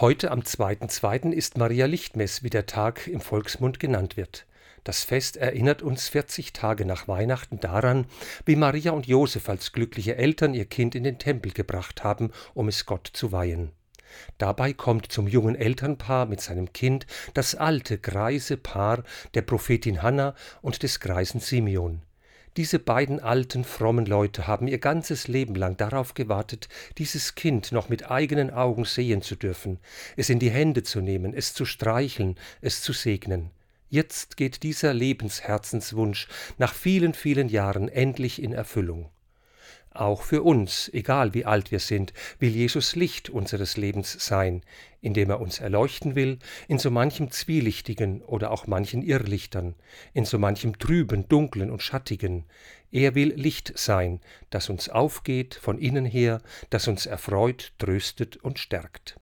Heute am 2.2. ist Maria Lichtmess, wie der Tag im Volksmund genannt wird. Das Fest erinnert uns 40 Tage nach Weihnachten daran, wie Maria und Josef als glückliche Eltern ihr Kind in den Tempel gebracht haben, um es Gott zu weihen. Dabei kommt zum jungen Elternpaar mit seinem Kind das alte, greise Paar der Prophetin Hanna und des greisen Simeon. Diese beiden alten, frommen Leute haben ihr ganzes Leben lang darauf gewartet, dieses Kind noch mit eigenen Augen sehen zu dürfen, es in die Hände zu nehmen, es zu streicheln, es zu segnen. Jetzt geht dieser Lebensherzenswunsch nach vielen, vielen Jahren endlich in Erfüllung. Auch für uns, egal wie alt wir sind, will Jesus Licht unseres Lebens sein, indem er uns erleuchten will in so manchem Zwielichtigen oder auch manchen Irrlichtern, in so manchem Trüben, Dunklen und Schattigen. Er will Licht sein, das uns aufgeht von innen her, das uns erfreut, tröstet und stärkt.